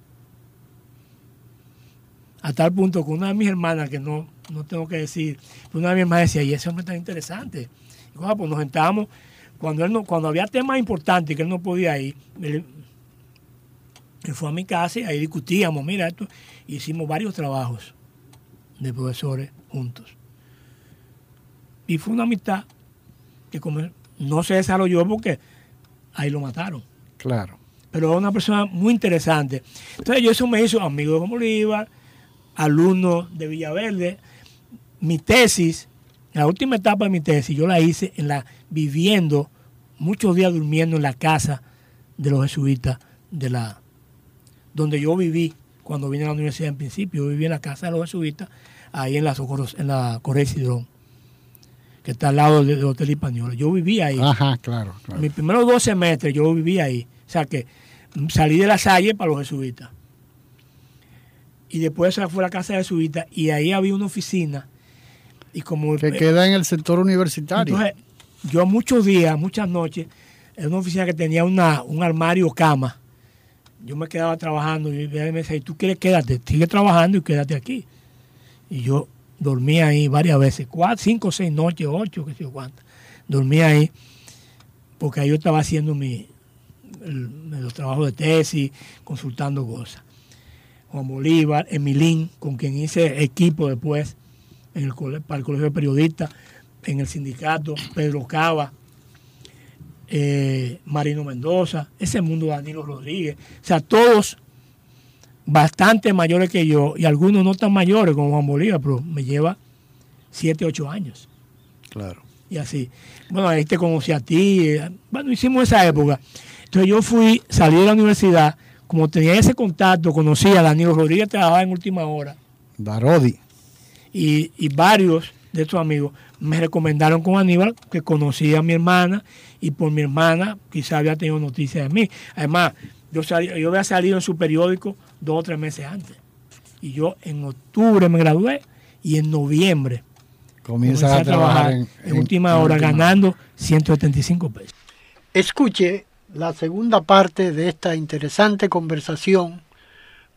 A tal punto que una de mis hermanas, que no, no tengo que decir, una de mis hermanas decía, y ese hombre tan interesante. Y, bueno, pues nos sentábamos, cuando, él no, cuando había temas importantes que él no podía ir, él, él fue a mi casa y ahí discutíamos, mira esto, hicimos varios trabajos de profesores juntos. Y fue una amistad que como no se desarrolló porque ahí lo mataron Claro. pero es una persona muy interesante. Entonces yo eso me hizo amigo de Bolívar, alumno de Villaverde. Mi tesis, la última etapa de mi tesis, yo la hice en la viviendo, muchos días durmiendo en la casa de los jesuitas, de la donde yo viví cuando vine a la universidad en principio. Yo viví en la casa de los jesuitas, ahí en la, en la Correa que está al lado del, del Hotel Español. Yo viví ahí. Ajá, claro, claro. Mis primeros dos semestres yo viví ahí. O sea que salí de la Salle para los jesuitas. Y después esa fue la casa de jesuitas y ahí había una oficina. Y como Que queda en el sector universitario. entonces, yo muchos días, muchas noches, en una oficina que tenía una, un armario cama, yo me quedaba trabajando y me decía, "Y tú quieres quédate, sigue trabajando y quédate aquí. Y yo dormía ahí varias veces, cuatro, cinco, seis noches, ocho, qué sé yo cuántas. Dormía ahí porque ahí yo estaba haciendo mi, el- los trabajos de tesis, consultando cosas. Juan Bolívar, Emilín, con quien hice equipo después en el, para el Colegio de Periodistas, en el sindicato, Pedro Cava, eh, Marino Mendoza, ese mundo de Danilo Rodríguez, o sea, todos bastante mayores que yo y algunos no tan mayores como Juan Bolívar, pero me lleva 7, 8 años Claro. y así. Bueno, ahí te conocí a ti. eh, Bueno, hicimos esa época. Entonces yo fui, salí de la universidad, como tenía ese contacto, conocí a Danilo Rodríguez, trabajaba en última hora, Darodi. Y, y varios de estos amigos me recomendaron con Aníbal que conocía a mi hermana, y por mi hermana quizá había tenido noticias de mí. Además, yo, salí- yo había salido en su periódico dos o tres meses antes. Y yo en octubre me gradué y en noviembre Comienza a trabajar en, en, última hora última ganando 175 pesos. Escuche la segunda parte de esta interesante conversación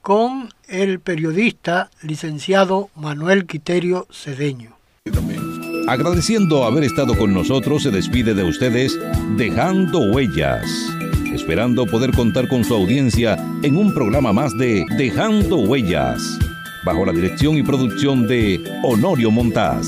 con el periodista licenciado Manuel Quiterio Cedeño. Agradeciendo haber estado con nosotros, se despide de ustedes dejando huellas, esperando poder contar con su audiencia en un programa más de Dejando Huellas, bajo la dirección y producción de Honorio Montás.